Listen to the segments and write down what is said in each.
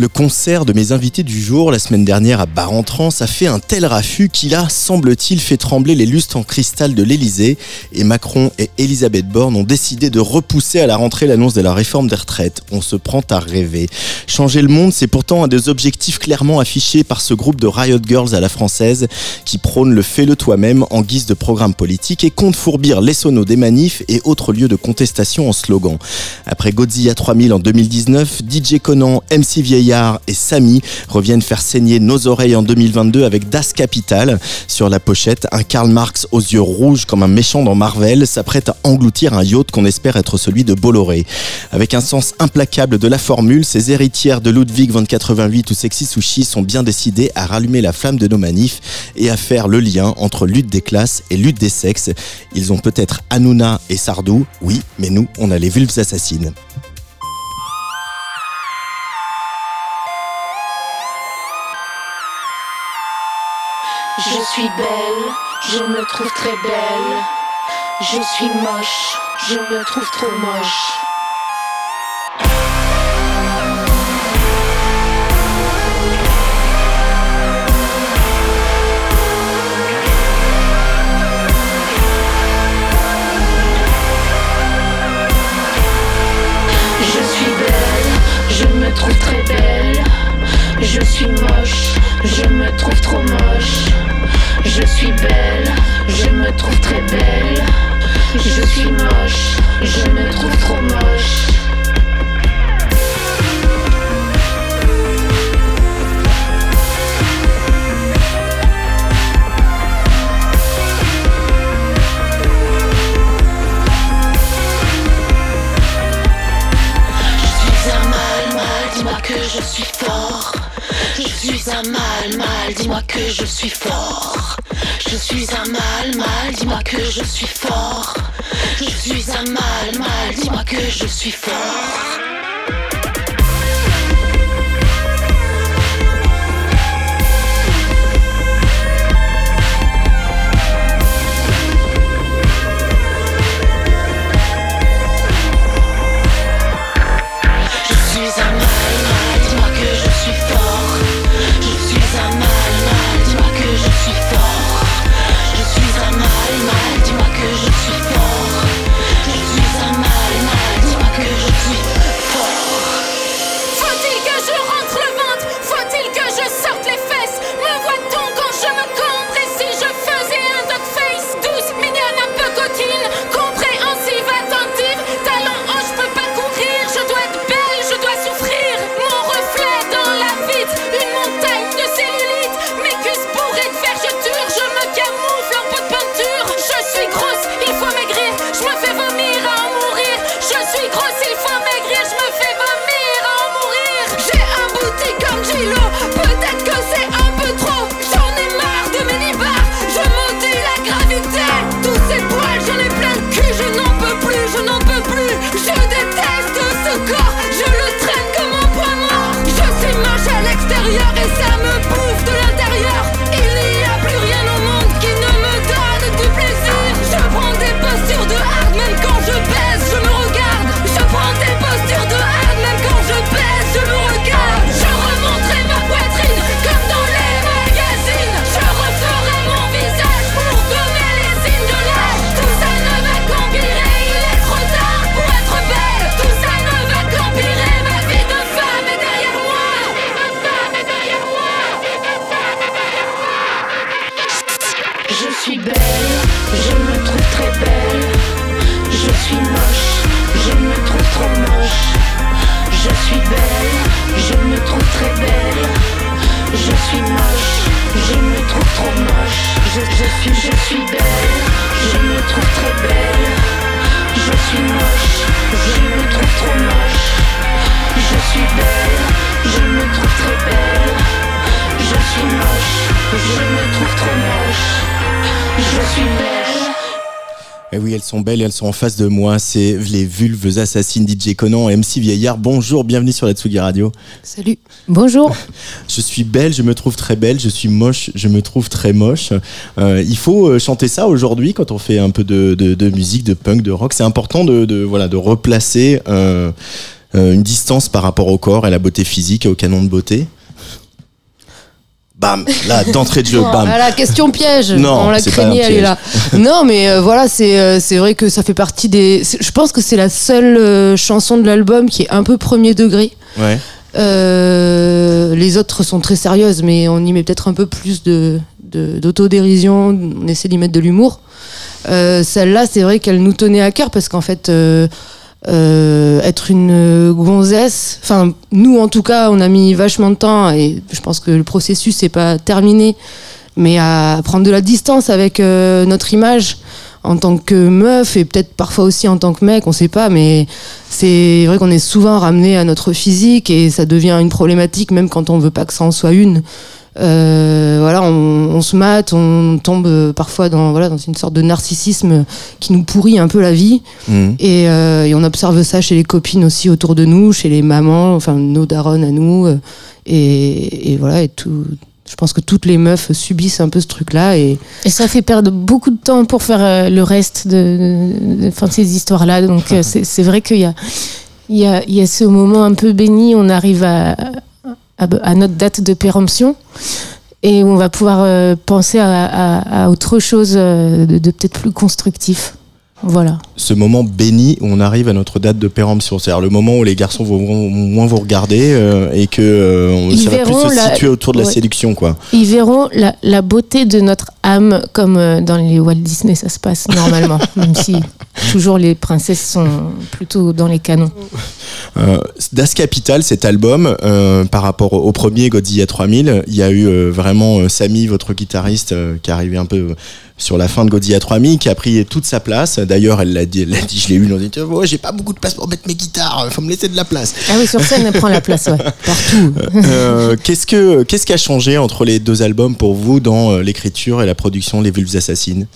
Le concert de mes invités du jour la semaine dernière à Bar-en-Trance a fait un tel raffut qu'il a, semble-t-il, fait trembler les lustres en cristal de l'Elysée et Macron et Elisabeth Borne ont décidé de repousser à la rentrée l'annonce de la réforme des retraites. On se prend à rêver. Changer le monde, c'est pourtant un des objectifs clairement affichés par ce groupe de Riot Girls à la française qui prône le fais-le toi-même en guise de programme politique et compte fourbir les sonos des manifs et autres lieux de contestation en slogan. Après Godzilla 3000 en 2019, DJ Conan, MC Et Samy reviennent faire saigner nos oreilles en 2022 avec Das Capital. Sur la pochette, un Karl Marx aux yeux rouges comme un méchant dans Marvel s'apprête à engloutir un yacht qu'on espère être celui de Bolloré. Avec un sens implacable de la formule, ces héritières de Ludwig 2088 ou Sexy Sushi sont bien décidées à rallumer la flamme de nos manifs et à faire le lien entre lutte des classes et lutte des sexes. Ils ont peut-être Hanouna et Sardou, oui, mais nous, on a les vulves assassines. Je suis belle, je me trouve très belle. Je suis moche, je me trouve trop moche. Je suis moche, je me trouve trop moche. Je suis un mal, mal, dis-moi que je suis fort. Je suis un mal, mal, dis-moi que je suis fort. Je suis un mal, mal, dis-moi que je suis fort. Je suis un mal, mal, dis-moi que je suis fort. Et Eh oui, elles sont belles et elles sont en face de moi. C'est les vulves assassines DJ Conan et MC Vieillard. Bonjour, bienvenue sur la Tsugi Radio. Salut. Bonjour. Je suis belle, je me trouve très belle. Je suis moche, je me trouve très moche. Euh, il faut euh, chanter ça aujourd'hui quand on fait un peu de, de- de musique, de punk, de rock. C'est important de, de- voilà, de replacer euh, euh, une distance par rapport au corps et à la beauté physique et au canon de beauté. Bam, là, d'entrée de jeu, bam. Ah, la question piège. Non, on la craignait, elle est là. non, mais euh, voilà, c'est euh, c'est vrai que ça fait partie des. Je pense que c'est la seule euh, chanson de l'album qui est un peu premier degré. Ouais. Les autres sont très sérieuses, mais on y met peut-être un peu plus de d'autodérision. on essaie d'y mettre de l'humour. Celle-là, c'est vrai qu'elle nous tenait à cœur parce qu'en fait. Euh, être une gonzesse, enfin nous en tout cas on a mis vachement de temps et je pense que le processus n'est pas terminé, mais à prendre de la distance avec euh, notre image en tant que meuf et peut-être parfois aussi en tant que mec, on sait pas, mais c'est vrai qu'on est souvent ramené à notre physique et ça devient une problématique même quand on veut pas que ça en soit une. Euh, voilà, on, on se mate, on tombe parfois dans voilà dans une sorte de narcissisme qui nous pourrit un peu la vie. Mhm. Et, euh, et on observe ça chez les copines aussi autour de nous, chez les mamans, enfin nos darons à nous. euh, et, et voilà, et tout. Je pense que toutes les meufs subissent un peu ce truc-là. Et Et ça fait perdre beaucoup de temps pour faire le reste de, de, de- enfin, de ces histoires-là. Donc c'est c'est vrai qu'il y a, il y, a, il y a ce moment un peu béni, on arrive à, à, notre date de péremption et on va pouvoir euh, penser à, autre chose euh, de peut-être plus constructif. Voilà. ce moment béni où on arrive à notre date de péremption, c'est-à-dire le moment où les garçons vont moins vous regarder euh, et que euh, on- ça va plus se la- situer autour de la séduction, quoi. Ils verront la, la beauté de notre âme comme euh, dans les Walt Disney ça se passe normalement, même si toujours les princesses sont plutôt dans les canons. Das Capital, cet album, par rapport au, premier Godzilla 3000, il y a eu vraiment Samy, votre guitariste, qui est arrivé un peu sur la fin de Godzilla 3000, qui a pris toute sa place. D'ailleurs, elle l'a dit, elle l'a dit, je l'ai eu, on dit, oh, j'ai pas beaucoup de place pour mettre mes guitares, faut me laisser de la place. Ah oui, sur scène, elle prend la place, ouais, partout. Euh, qu'est-ce que qu'est-ce qui a changé entre les deux albums pour vous dans euh, l'écriture et la production Les Vulves Assassines?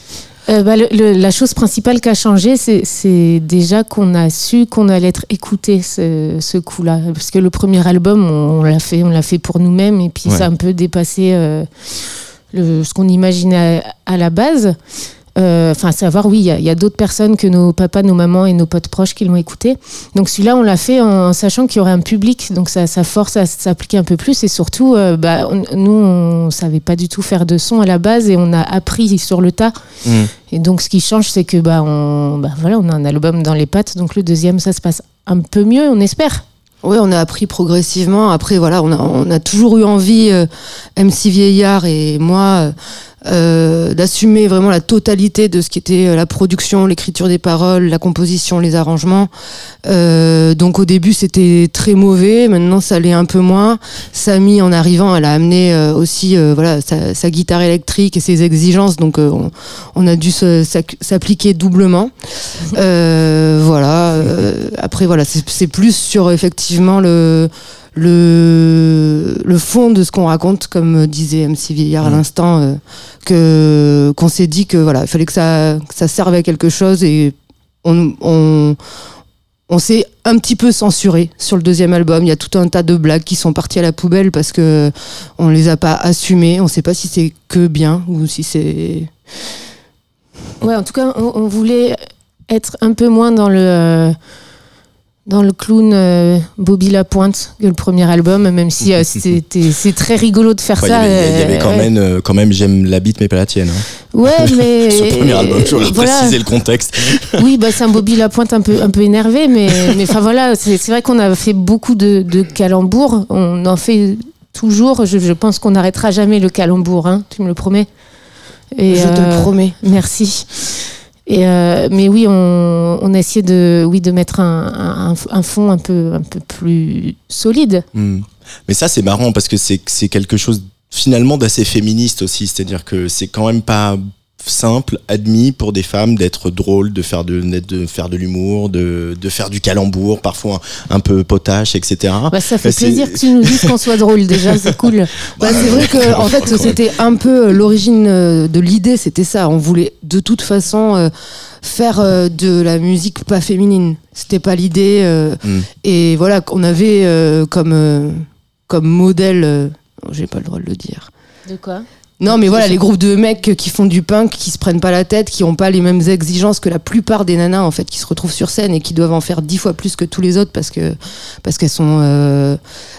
Euh, bah, le- le- la chose principale qui a changé, c'est- c'est déjà qu'on a su qu'on allait être écouté ce, ce coup-là. Parce que le premier album, on, on l'a fait, on l'a fait pour nous-mêmes, et puis Ouais. ça a un peu dépassé euh, le- ce qu'on imaginait à, à la base. Euh, Enfin, à savoir, oui, il y a, d'autres personnes que nos papas, nos mamans et nos potes proches qui l'ont écouté. Donc celui-là, on l'a fait en sachant qu'il y aurait un public, donc ça, ça force à s'appliquer un peu plus. Et surtout, euh, bah, on- nous, on savait pas du tout faire de son à la base, et on a appris sur le tas. Et donc, ce qui change, c'est que bah, on, bah, voilà, on a un album dans les pattes. Donc, le deuxième, ça se passe un peu mieux, on espère. Ouais, on a appris progressivement. Après, voilà, on a, toujours eu envie, euh, MC Vieillard et moi, euh, d'assumer vraiment la totalité de ce qui était euh, la production, l'écriture des paroles, la composition, les arrangements. Euh, donc au début c'était très mauvais, maintenant ça l'est un peu moins. Samy en arrivant, elle a amené euh, aussi voilà sa, guitare électrique et ses exigences, donc on, on a dû s'appliquer doublement. Voilà. après voilà, c'est plus sur effectivement le le, le fond de ce qu'on raconte, comme disait MC Vieillard à Mhm. l'instant, euh, que qu'on s'est dit que voilà, il fallait que ça, que ça serve à quelque chose et on, on, on s'est un petit peu censuré sur le deuxième album. Il y a tout un tas de blagues qui sont parties à la poubelle parce que on les a pas assumées. On sait pas si c'est que bien ou si c'est Ouais, en tout cas, on, on voulait être un peu moins dans le, euh, dans le clown euh, Bobby Lapointe que le premier album, même si euh, c'était- c'est très rigolo de faire Enfin, il y ça. avait, il y avait euh, quand, ouais. même, euh, quand même, j'aime la bite mais pas la tienne. hein. Ouais, mais. Ce premier album, je voulais voilà. préciser le contexte. Oui, bah, c'est un Bobby Lapointe un peu, un peu énervé, mais mais enfin voilà, c'est vrai qu'on a fait beaucoup de, de calembours. On en fait toujours. Je, je pense qu'on n'arrêtera jamais le calembour, hein, tu me le promets. Et, Je te le promets. Merci. Euh, mais oui, on, on a essayé de, oui, de mettre un, un, un fond un peu, un peu plus solide. Hmm. Mais ça, c'est marrant parce que c'est quelque chose finalement d'assez féministe aussi. C'est-à-dire que c'est quand même pas simple, admis pour des femmes d'être drôles, de faire de, d'être- de faire de l'humour, de, de faire du calembour, parfois un, un peu potache, etc. Bah, ça fait plaisir que tu nous dises qu'on soit drôle déjà, c'est cool. Bah, c'est vrai que en fait c'était un peu euh, l'origine euh, de l'idée, c'était ça. On voulait de toute façon euh, faire euh, de la musique pas féminine. C'était pas l'idée. euh, Mm. Et voilà, qu'on avait comme comme modèle. J'ai pas le droit de le dire. De quoi? Non, mais voilà, les groupes de mecs qui font du punk, qui se prennent pas la tête, qui ont pas les mêmes exigences que la plupart des nanas en fait, qui se retrouvent sur scène et qui doivent en faire dix fois plus que tous les autres parce que parce qu'elles sont euh,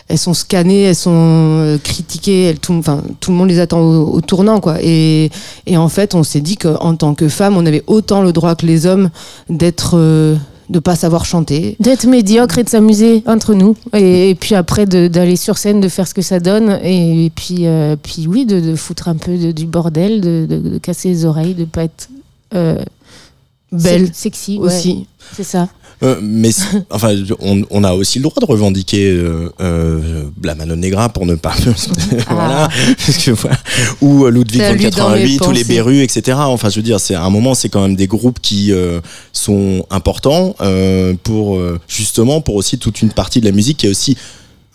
elles sont scannées, elles sont euh, critiquées, elles, tout, enfin tout le monde les attend au, au tournant quoi. Et et en fait, on s'est dit qu'en tant que femme, on avait autant le droit que les hommes d'être euh, de pas savoir chanter. D'être médiocre et de s'amuser entre nous. Et, et puis après, d'aller sur scène, de faire ce que ça donne. Et, puis, euh, puis oui, de, de foutre un peu de- du bordel, de, casser les oreilles, de pas être euh, Belle se- sexy. ouais. aussi. C'est ça. Euh, mais enfin, on, on a aussi le droit de revendiquer euh, euh, la Mano Negra pour ne pas. voilà. Parce que, voilà. Ou euh, Ludwig von lu dans mes 88, ou les. Berus, etc. Enfin, je veux dire, c'est à un moment, c'est quand même des groupes qui euh, sont importants euh, pour justement pour aussi toute une partie de la musique qui est aussi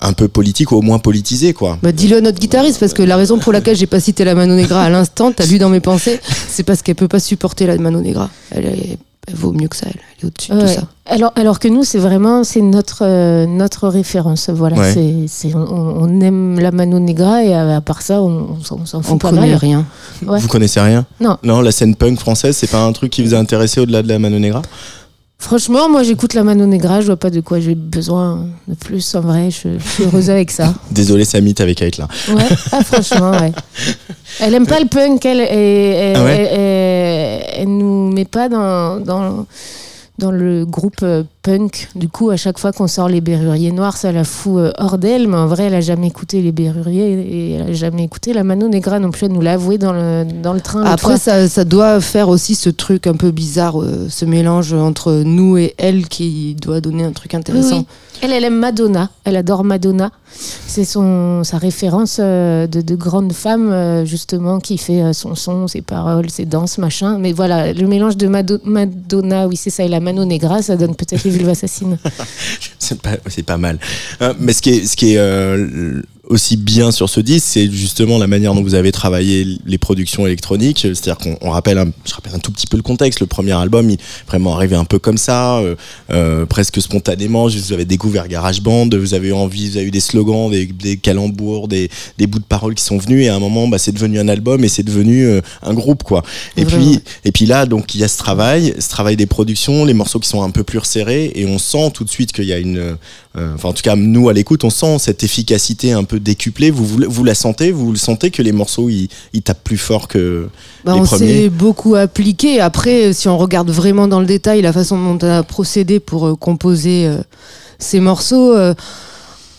un peu politique ou au moins politisée, quoi. Bah, dis-le à notre guitariste, parce que la raison pour laquelle j'ai pas cité la Mano Negra à l'instant, t'as lu dans mes pensées, c'est parce qu'elle peut pas supporter la Mano Negra. Elle, est- elle vaut mieux que ça, elle, elle est au-dessus de Ouais. tout ça. Alors, alors que nous, c'est vraiment c'est notre, euh, notre référence. Voilà, Ouais. c'est c'est- on, on aime la Mano Negra et à, à part ça, on, on s'en- on s'en fout On pas connaît mal. rien. Ouais. Vous connaissez rien? Non. Non, la scène punk française, c'est pas un truc qui vous a intéressé au-delà de la Mano Negra? Franchement, moi, j'écoute la Mano Negra, je vois pas de quoi j'ai besoin de plus. En vrai, je, je suis heureuse avec ça. Désolé, Samit avec Aitla. Ouais, ah, franchement, ouais. Elle aime pas le punk, elle, et, et- Ah ouais? elle, elle- nous met pas dans, dans, dans le groupe euh, punk. Du coup, à chaque fois qu'on sort les Berruriers Noirs, ça la fout euh, hors d'elle, mais en vrai, elle a jamais écouté les Berruriers et elle a jamais écouté la Mano Negra non plus. Elle nous l'a avoué dans le, dans le train. Après, ça, ça doit faire aussi ce truc un peu bizarre, euh, ce mélange entre nous et elle qui doit donner un truc Oui, intéressant. oui. Elle, elle aime Madonna. Elle adore Madonna. C'est sa référence euh, de, de grande femme euh, justement qui fait euh, son son, ses paroles, ses danses, machin. Mais voilà, le mélange de Mado- Madonna, oui c'est ça, et la Mano Negra, ça donne peut-être les vulves assassines. C'est pas, mal. Mais ce qui aussi bien sur ce disque, c'est justement la manière dont vous avez travaillé les productions électroniques. C'est-à-dire qu'on on rappelle, un, je rappelle un tout petit peu le contexte. Le premier album, il est vraiment arrivé un peu comme ça, euh, euh, presque spontanément. Vous avez découvert GarageBand, vous avez eu envie, vous avez eu des slogans, des, des calembours, des, des bouts de paroles qui sont venus. Et à un moment, bah, c'est devenu un album et c'est devenu euh, un groupe, quoi. Et Vraiment. puis, et puis là, donc, il y a ce travail, ce travail des productions, les morceaux qui sont un peu plus resserrés, et on sent tout de suite qu'il y a une, euh, enfin, en tout cas, nous à l'écoute, on sent cette efficacité un peu décuplée. Vous, vous, vous la sentez, vous le sentez que les morceaux ils, ils tapent plus fort que Bah, les on premiers. s'est beaucoup appliqué. Après, si on regarde vraiment dans le détail la façon dont on a procédé pour euh, composer euh, ces morceaux, euh,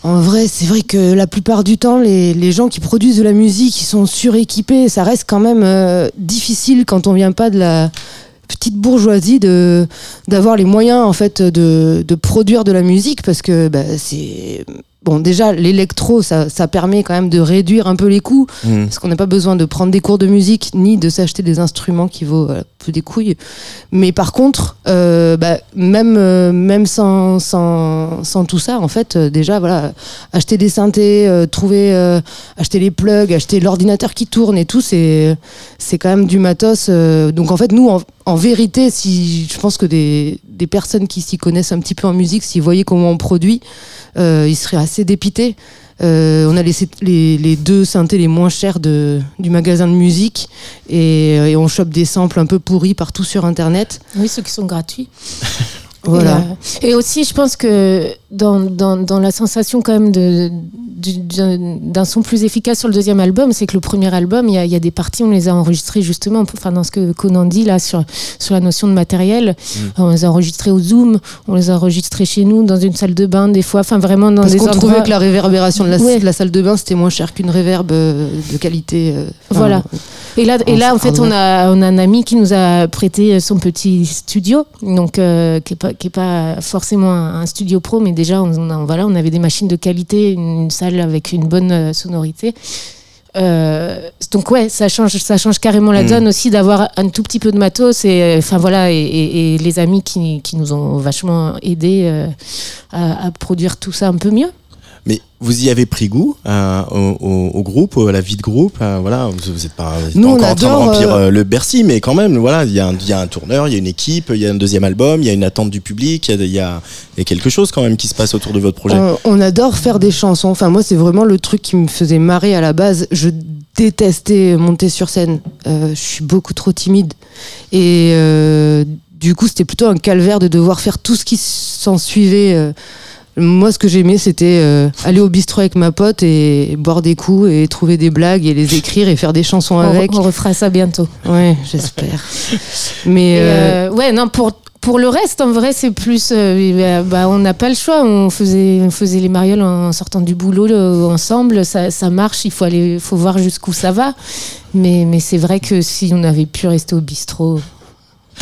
en vrai, c'est vrai que la plupart du temps, les, les gens qui produisent de la musique, ils sont suréquipés. Ça reste quand même euh, difficile quand on vient pas de la petite bourgeoisie de d'avoir les moyens en fait de, de produire de la musique parce que bah, c'est bon déjà l'électro ça, ça permet quand même de réduire un peu les coûts Mmh. parce qu'on n'a pas besoin de prendre des cours de musique ni de s'acheter des instruments qui vaut euh, peu des couilles. Mais par contre, euh, bah, même euh, même sans, sans sans tout ça, en fait, euh, déjà voilà, acheter des synthés, euh, trouver, euh, acheter les plugs, acheter l'ordinateur qui tourne et tout, c'est c'est quand même du matos. euh, donc en fait, nous, en, en vérité, si je pense que des des personnes qui s'y connaissent un petit peu en musique, s'ils voyaient comment on produit, euh, ils seraient assez dépités. Euh, on a laissé les, les deux synthés les moins chers de, du magasin de musique et, et on chope des samples un peu pourris partout sur internet. Oui, ceux qui sont gratuits. Voilà. Et, euh, et aussi, je pense que dans, dans, dans la sensation quand même de, du- d'un son plus efficace sur le deuxième album, c'est que le premier album, il y a, il y a des parties, on les a enregistrées justement, enfin dans ce que Conan dit là sur, sur la notion de matériel, on les a enregistrées au Zoom, on les a enregistrées chez nous, dans une salle de bain des fois, enfin vraiment dans Parce des qu'on endroits... trouvait que la réverbération de la, Ouais. de la salle de bain c'était moins cher qu'une réverbe euh, de qualité. euh, Voilà. Et là, et là en fait, on a, on a un ami qui nous a prêté son petit studio, donc euh, qui est pas, qui est pas forcément un, studio pro, mais déjà, on, voilà, on avait des machines de qualité, une, une salle avec une bonne euh, sonorité. Euh, donc ouais, ça change, ça change carrément la Mm. donne aussi d'avoir un tout petit peu de matos et euh, enfin voilà et, et- et les amis qui, qui nous ont vachement aidés euh, à, à produire tout ça un peu mieux. Mais vous y avez pris goût euh, au, au- au groupe, à la vie de groupe. euh, voilà, vous, vous êtes pas, vous êtes Nous, pas on encore en train de remplir euh, le Bercy, mais quand même, voilà, il y, a un- il y a un tourneur, il y a une équipe, il y a un deuxième album, il y a une attente du public, il y a, y y quelque chose quand même qui se passe autour de votre projet. On, on adore faire des chansons. Enfin, moi, c'est vraiment le truc qui me faisait marrer à la base. Je détestais monter sur scène. Je suis beaucoup trop timide. Et du coup, c'était plutôt un calvaire de devoir faire tout ce qui s'en suivait. Moi, ce que j'aimais, c'était euh, aller au bistrot avec ma pote et boire des coups et trouver des blagues et les écrire et faire des chansons On, avec. on refera ça bientôt. Ouais, j'espère. Mais euh, euh, ouais, non, pour, pour le reste, en vrai, c'est plus. euh, bah, on n'a pas le choix. On faisait, on faisait les marioles en sortant du boulot ensemble. Ça, ça marche. Il faut, aller, faut voir jusqu'où ça va. Mais, mais c'est vrai que si on avait pu rester au bistrot.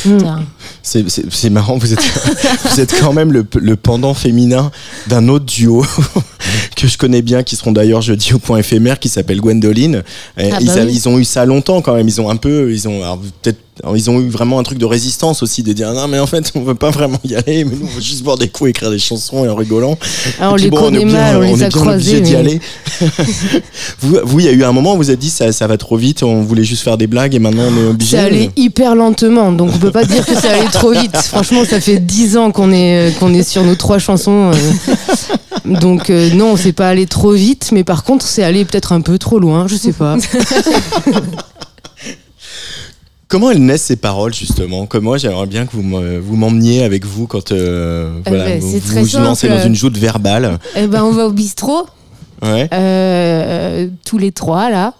Putain. C'est- marrant, vous êtes, vous êtes quand même le, le pendant féminin d'un autre duo que je connais bien, qui seront d'ailleurs jeudi au point éphémère, qui s'appelle Gwendoline. Ah ils, bah oui. ils ont eu ça longtemps quand même. Ils ont un peu, ils ont peut-être, ils ont eu vraiment un truc de résistance aussi, de dire non mais en fait on veut pas vraiment y aller, mais nous on veut juste boire des coups, écrire des chansons et en rigolant. ah, on Et puis les bon, connaît est bien- mal, on, les est a bien croisés. obligé d'y mais- aller. vous, vous, il y a eu un moment où vous êtes dit ça, ça va trop vite, on voulait juste faire des blagues et maintenant on est obligé. C'est allé hyper lentement, donc on peut pas dire que ça allait trop vite. Franchement, ça fait dix ans qu'on est qu'on est sur nos trois chansons, euh. donc euh, non, c'est pas allé trop vite, mais par contre, c'est allé peut-être un peu trop loin, je sais pas. Comment elles naissent ces paroles justement? Comme moi, j'aimerais bien que vous me- vous m'emmeniez avec vous quand euh, Eh voilà, ben, vous vous lancez dans une joute verbale. Eh ben, on va au bistrot. Ouais. Euh, tous les trois là.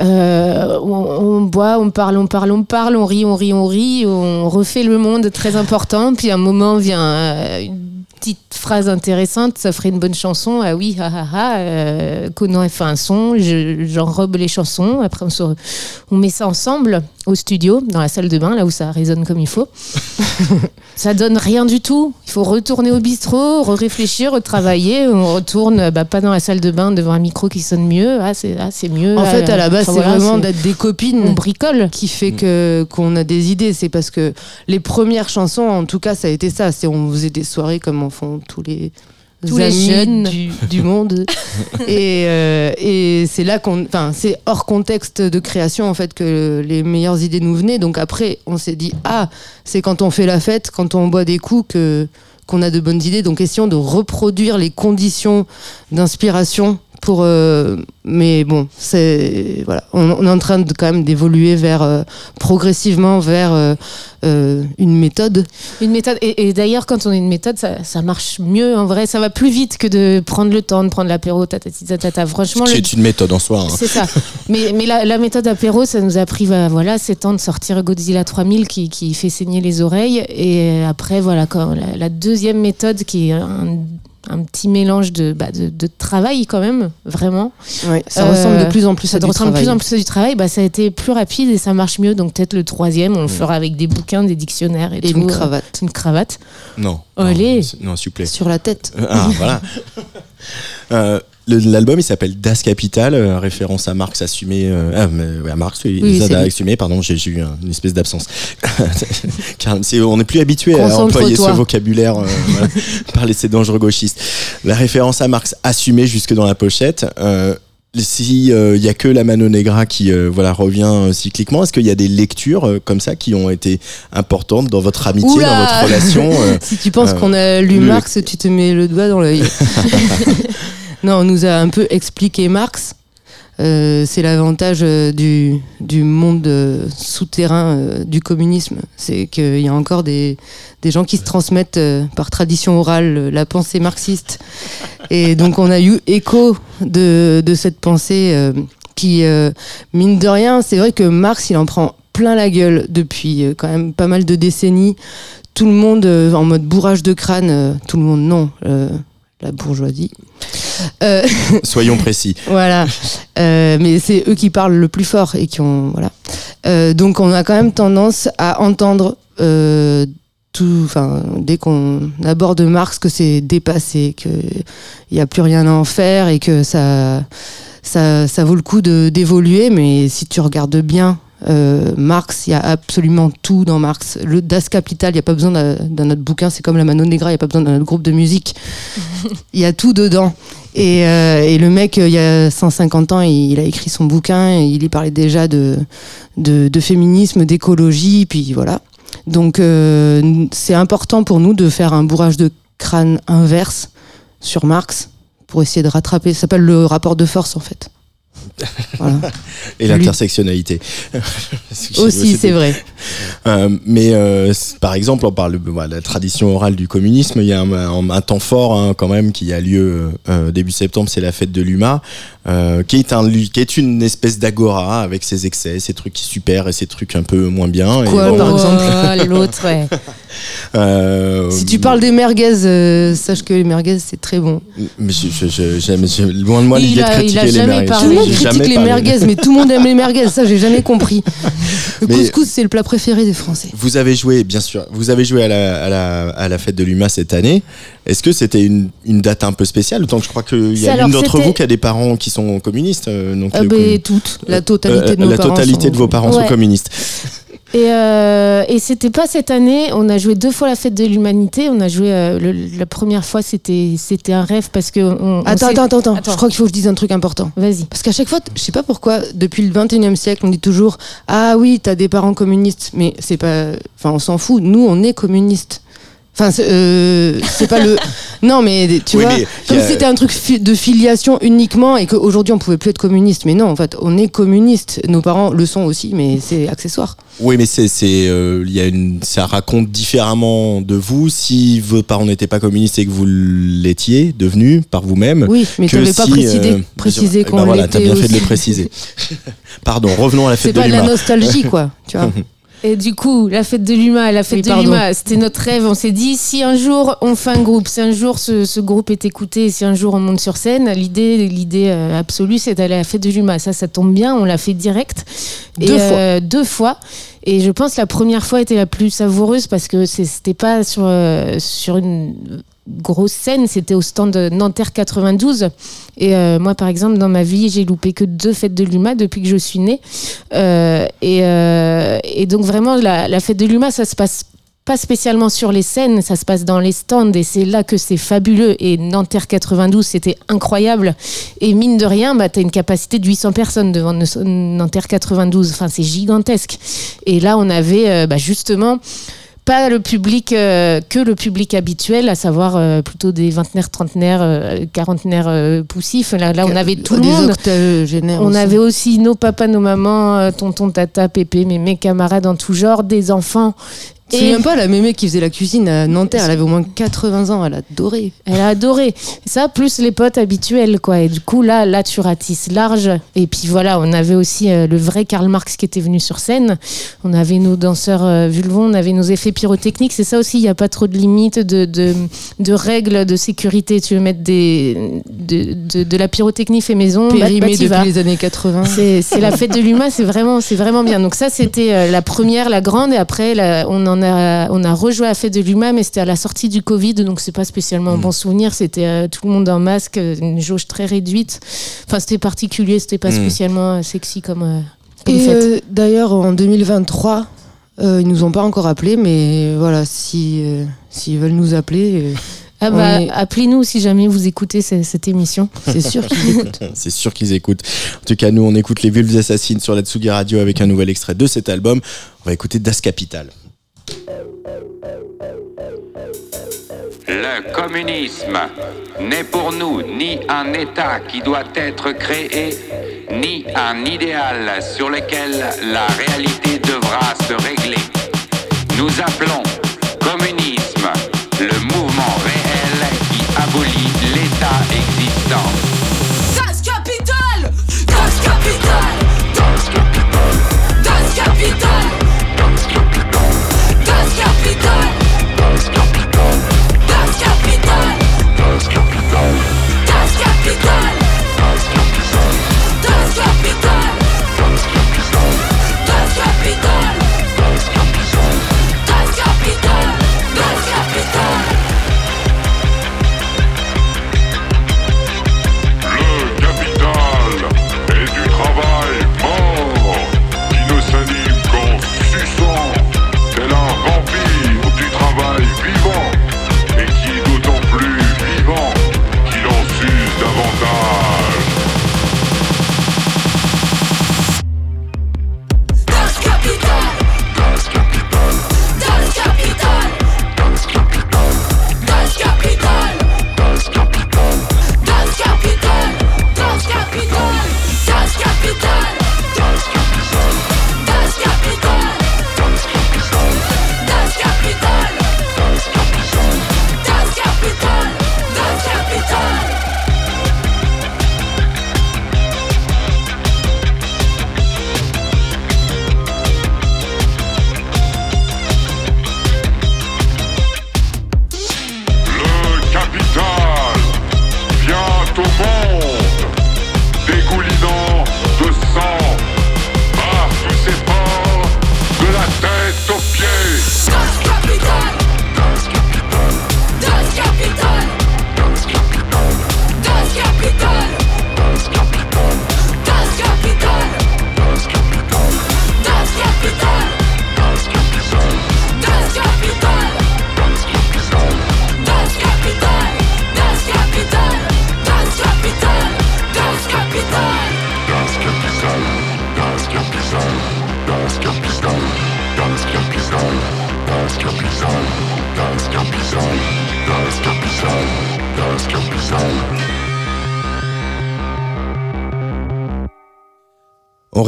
Euh, on, on boit, on parle, on parle, on parle, on rit, on rit, on rit, on refait le monde très important. Puis un moment vient euh, une petite phrase intéressante, ça ferait une bonne chanson. Ah oui, ah ah ah. Euh, Conan a fait un son, je- j'enrobe les chansons. Après on, se- on met ça ensemble au studio, dans la salle de bain, là où ça résonne comme il faut. ça donne rien du tout. Il faut retourner au bistrot, réfléchir, retravailler. On retourne, bah, pas dans la salle de bain devant un micro qui sonne mieux. Ah, c'est ah, mieux. En fait, Ah, à la base, c'est voilà, vraiment d'être des on copines bricole. qui fait que qu'on a des idées. C'est parce que les premières chansons, en tout cas, ça a été ça. On faisait des soirées comme en font tous les Tous les jeunes. du, du monde. et euh, et c'est là qu'on, enfin, c'est hors contexte de création en fait que les meilleures idées nous venaient. Donc après, on s'est dit ah, c'est quand on fait la fête, quand on boit des coups que qu'on a de bonnes idées. Donc essayons de reproduire les conditions d'inspiration pour euh, mais bon c'est voilà on, on est en train de quand même d'évoluer vers euh, progressivement vers euh, euh, une méthode Une méthode. Et, et d'ailleurs, quand on a une méthode, ça, ça marche mieux. En vrai, ça va plus vite que de prendre le temps de prendre l'apéro. Franchement, Ce le- qui est une méthode en soi. hein. C'est ça. Mais, mais la, la méthode apéro, ça nous a pris bah, voilà, 7 ans de sortir Godzilla 3000 qui, qui fait saigner les oreilles. Et après, voilà, quand la, la deuxième méthode qui est un, un petit mélange de, bah, de, de travail quand même, vraiment. ça Euh, ressemble de plus en plus Ça à du ressemble de travail plus en plus à du travail. Bah, ça a été plus rapide et ça marche mieux. Donc peut-être le troisième, on le fera avec des bouquins, des dictionnaires et, et tout. une cravate Une cravate. Non. Allez. Non, s'il vous plaît. sur la tête Ah, voilà. Euh, L'album il s'appelle Das Capital, euh, référence à Marx assumé. euh, ah, mais, ouais, à Marx, oui, Oui, Zada assumé, pardon, j'ai eu un- une espèce d'absence. Car on n'est plus habitué à employer ce vocabulaire, euh, voilà, ces dangereux gauchistes. La référence à Marx assumée jusque dans la pochette. Euh, si il y a que la Mano Negra qui voilà revient cycliquement, est-ce qu'il y a des lectures comme ça qui ont été importantes dans votre amitié, Oula dans votre relation si tu penses qu'on a lu le- Marx tu te mets le doigt dans l'œil non on nous a un peu expliqué Marx Euh, c'est l'avantage euh, du, du monde euh, souterrain euh, du communisme. C'est qu'il y a encore des, des gens qui se transmettent par tradition orale la pensée marxiste. Et donc on a eu écho de, de cette pensée qui, mine de rien, c'est vrai que Marx, il en prend plein la gueule depuis quand même pas mal de décennies. Tout le monde en mode bourrage de crâne, tout le monde non, la bourgeoisie. Euh, Soyons précis. voilà. Euh, mais c'est eux qui parlent le plus fort et qui ont voilà. Euh, donc on a quand même tendance à entendre tout, enfin dès qu'on aborde Marx que c'est dépassé, que il y a plus rien à en faire et que ça ça, ça vaut le coup de- d'évoluer, mais si tu regardes bien euh, Marx, il y a absolument tout dans Marx. Le Das Kapital, il n'y a pas besoin d'un autre bouquin, c'est comme la Mano Negra, il n'y a pas besoin d'un autre groupe de musique. Il y a tout dedans. Et, euh, et le mec, euh, il y a 150 ans, il, il a écrit son bouquin, et il y parlait déjà de, de, de féminisme, d'écologie, puis voilà. Donc euh, c'est important pour nous de faire un bourrage de crâne inverse sur Marx pour essayer de rattraper. Ça s'appelle le rapport de force en fait. Voilà. Et l'intersectionnalité. Aussi, c'est vrai. Euh, mais euh, par exemple, on parle de voilà, la tradition orale du communisme. Il y a un, un- un temps fort hein, quand même qui a lieu euh, début septembre, c'est la fête de l'UMA, euh, qui est un lu- qui est une espèce d'agora avec ses excès, ses trucs super et ses trucs un peu moins bien. Et Quoi, bon, par exemple L'autre, ouais. euh, Si tu parles des merguez, euh, sache que les merguez c'est très bon. mais je, je, je- j'aime- je- loin de moi Il l'idée de a- il a critiquer les jamais merguez. parlé. Jamais critique les parlé. merguez, mais tout le monde aime les merguez. Ça, j'ai jamais compris. Le Mais- couscous, c'est le plat préféré des Français. Vous avez joué, bien sûr, vous avez joué à la, à la, à la fête de l'UMA cette année. Est-ce que c'était une, une date un peu spéciale? Autant que je crois qu'il y a l'une d'entre vous qui a des parents qui sont communistes. euh, donc Ah le ben, toutes. La totalité euh, de nos la parents. totalité sont- de vos parents sont communistes. Et, euh, et c'était pas cette année. On a joué deux fois la fête de l'humanité. On a joué euh, le- la première fois, c'était c'était un rêve parce que. On, on Attends, s'est- attends, attends, attends. Attends. Je crois qu'il faut que je dise un truc important. Vas-y. Parce qu'à chaque fois, je sais pas pourquoi, depuis le 21e siècle, on dit toujours Ah oui, t'as des parents communistes. Mais c'est pas. Enfin, on s'en fout. Nous, on est communistes. Enfin, c'est euh, c'est pas le. Non, mais tu Oui, vois, mais comme a- si c'était un truc fi- de filiation uniquement et qu'aujourd'hui on pouvait plus être communiste. Mais non, en fait, on est communiste. Nos parents le sont aussi, mais c'est accessoire. Oui, mais c'est, c'est, euh, il y a une, ça raconte différemment de vous si vos parents n'étaient pas communistes et que vous l'étiez devenu par vous-même. Oui, mais que t'avais pas si, précisé, euh, précisé eh qu'on ben voilà, t'as bien fait de le préciser. Pardon, revenons à la C'est fête de pas de la l'UMA. nostalgie, quoi. Tu vois. Et du coup, la fête de l'UMA, la fête Oui, de l'UMA, c'était notre rêve. On s'est dit, si un jour on fait un groupe, si un jour ce, ce groupe est écouté, si un jour on monte sur scène, l'idée, l'idée euh, absolue, c'est d'aller à la fête de l'UMA. Ça, ça tombe bien, on l'a fait direct. Deux fois. Deux fois. Et je pense que la première fois était la plus savoureuse parce que c'était pas sur, euh, sur une grosse scène, c'était au stand Nanterre 92. Et euh, moi, par exemple, dans ma vie, j'ai loupé que deux fêtes de l'UMA depuis que je suis née. Euh, et, euh, et donc, vraiment, la, fête de l'UMA, ça se passe pas spécialement sur les scènes, ça se passe dans les stands et c'est là que c'est fabuleux. Et Nanterre 92, c'était incroyable. Et mine de rien, bah, tu as une capacité de 800 personnes devant Nanterre 92. Enfin, c'est gigantesque. Et là, on avait bah, justement pas le public euh, que le public habituel, à savoir euh, plutôt des vingtenaires, trentenaires, euh, quarantenaires euh, poussif. Là, là, on avait tout le monde. On aussi. avait aussi nos papas, nos mamans, tonton, tata, pépé, mes, mes camarades en tout genre, des enfants. Tu te souviens pas, la mémé qui faisait la cuisine à Nanterre, elle avait au moins 80 ans, elle adorait. Elle a adoré. Ça, plus les potes habituels, quoi. Et du coup, là, là, tu ratisses large. Et puis voilà, on avait aussi euh, le vrai Karl Marx qui était venu sur scène. On avait nos danseurs euh, vulvons, on avait nos effets pyrotechniques. C'est ça aussi, il n'y a pas trop de limites, de, de, de règles de sécurité. Tu veux mettre des, de, de, de la pyrotechnie fait maison, bah, bah, Périmée t'y depuis vas. les années 80. C'est la fête de l'humain, c'est vraiment, vraiment bien. Donc ça, c'était euh, la première, la grande, et après, la- on en a, on a rejoué à la fête de l'humain, mais c'était à la sortie du Covid, donc c'est pas spécialement un bon souvenir. C'était euh, tout le monde en masque, euh, une jauge très réduite. Enfin, c'était particulier, c'était pas Mm. spécialement euh, sexy comme, euh, comme Et fête. euh, d'ailleurs, en 2023, euh, ils nous ont pas encore appelés, mais voilà, si euh, s'ils veulent nous appeler, euh, ah on bah, est- appelez-nous si jamais vous écoutez ce- cette émission. c'est sûr qu'ils écoutent. C'est sûr qu'ils écoutent. En tout cas, nous, on écoute les Vulves Assassines sur la Tsugi Radio avec un nouvel extrait de cet album. On va écouter Das Capital. Le communisme n'est pour nous ni un État qui doit être créé, ni un idéal sur lequel la réalité devra se régler. Nous appelons communisme le mouvement réel qui abolit l'État existant.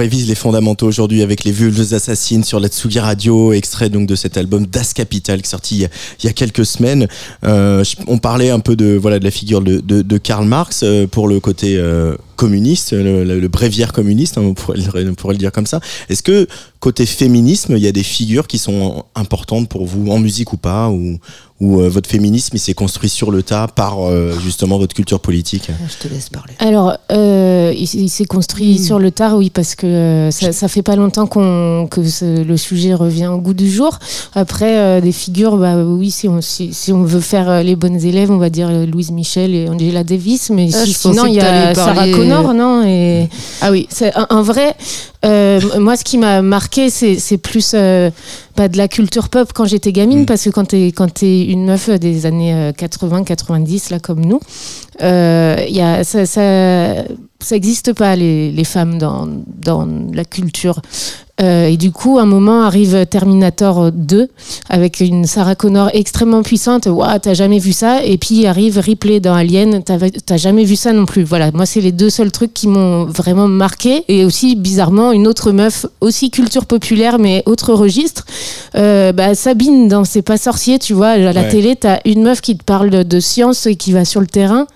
Révise les fondamentaux aujourd'hui avec les vulves assassines sur la Tsugi Radio, extrait donc de cet album Das Capital qui est sorti il y a, quelques semaines. Euh, on parlait un peu de voilà de la figure de, Karl Marx euh, pour le côté euh, communiste, le, le- bréviaire communiste, hein, on, pourrait, le- on pourrait le dire comme ça. Est-ce que côté féminisme, il y a des figures qui sont importantes pour vous en musique ou pas, ou, ou euh, votre féminisme il s'est construit sur le tas par euh, justement votre culture politique Je te laisse parler. Alors, euh, il, il s'est construit Mm. sur le tard, oui, parce que euh, ça, ça fait pas longtemps qu'on que ce- le sujet revient au goût du jour. Après, euh, des figures, bah oui, si on, si, si on veut faire les bonnes élèves, on va dire Louise Michel et Angela Davis, mais Ah, si- sinon il y a Sarah Connor, non et Ah oui, c'est un, un vrai. euh, moi, ce qui m'a marqué, c'est c'est plus euh, pas de la culture pop quand j'étais gamine, Mm. parce que quand t'es quand t'es une meuf des années 80-90 là comme nous, euh, y a ça ça ça pas les, les femmes dans dans la culture. Euh, et du coup, à un moment arrive Terminator 2 avec une Sarah Connor extrêmement puissante. Waouh, t'as jamais vu ça? Et puis arrive Ripley dans Alien. T'as jamais vu ça non plus. Voilà, moi c'est les deux seuls trucs qui m'ont vraiment marqué. Et aussi bizarrement une autre meuf aussi culture populaire mais autre registre. Euh, bah, Sabine dans C'est pas sorcier, tu vois, à la Ouais. télé, t'as une meuf qui te parle de, de science et qui va sur le terrain.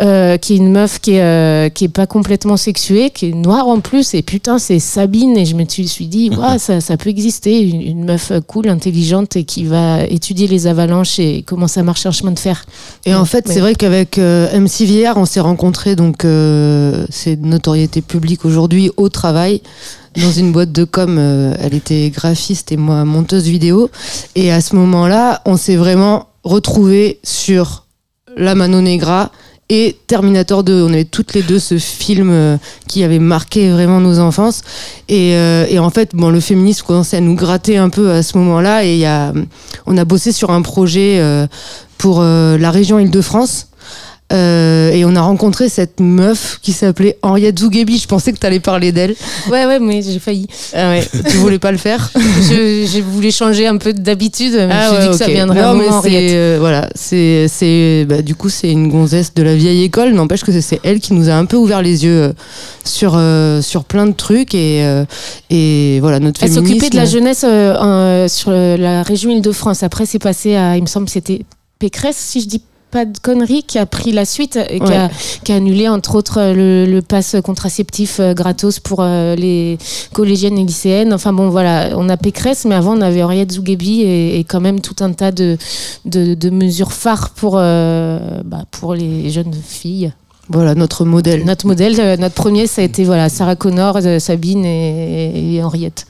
Euh, qui est une meuf qui est, euh, qui est pas complètement sexuée, qui est noire en plus, et putain, c'est Sabine, et je me suis dit, ouais, ça, ça peut exister, une, une meuf cool, intelligente, et qui va étudier les avalanches et comment ça marche un chemin de fer. Et en fait, Ouais. c'est vrai qu'avec euh, MC Villard, on s'est rencontrés, donc euh, c'est de notoriété publique aujourd'hui au travail, dans une boîte de com. euh, elle était graphiste et moi monteuse vidéo. Et à ce moment-là, on s'est vraiment retrouvés sur La Mano Negra et Terminator 2. On avait toutes les deux ce film euh, qui avait marqué vraiment nos enfances. Et, euh, et en fait, bon, le féminisme commençait à nous gratter un peu à ce moment-là. Et y a, on a bossé sur un projet euh, pour euh, la région Île-de-France. Euh, et on a rencontré cette meuf qui s'appelait Henriette Zougebi. Je pensais que tu allais parler d'elle. Ouais, ouais, mais j'ai failli. Ah ouais, tu voulais pas le faire? Je, je voulais changer un peu d'habitude, mais je suis dit que ça viendrait Non, mais Henriette. euh, voilà, c'est, c'est, bah, du coup, c'est une gonzesse de la vieille école. N'empêche que c'est- elle qui nous a un peu ouvert les yeux euh, sur, euh, sur plein de trucs et, et voilà, notre Elle s'occupait de la jeunesse sur la région Île-de-France. Après, c'est passé à, il me semble, c'était Pécresse, si je dis pas de conneries, qui a pris la suite et qui, a, qui a annulé, entre autres, euh, le, le pass contraceptif euh, gratos pour euh, les collégiennes et lycéennes. Enfin bon, voilà, on a Pécresse, mais avant, on avait Henriette Zougebi et, et quand même tout un tas de, de, de mesures phares pour, euh, bah, pour les jeunes filles. Voilà, notre modèle. Notre modèle, notre premier, ça a été voilà, Sarah Connor, Sabine et, et Henriette.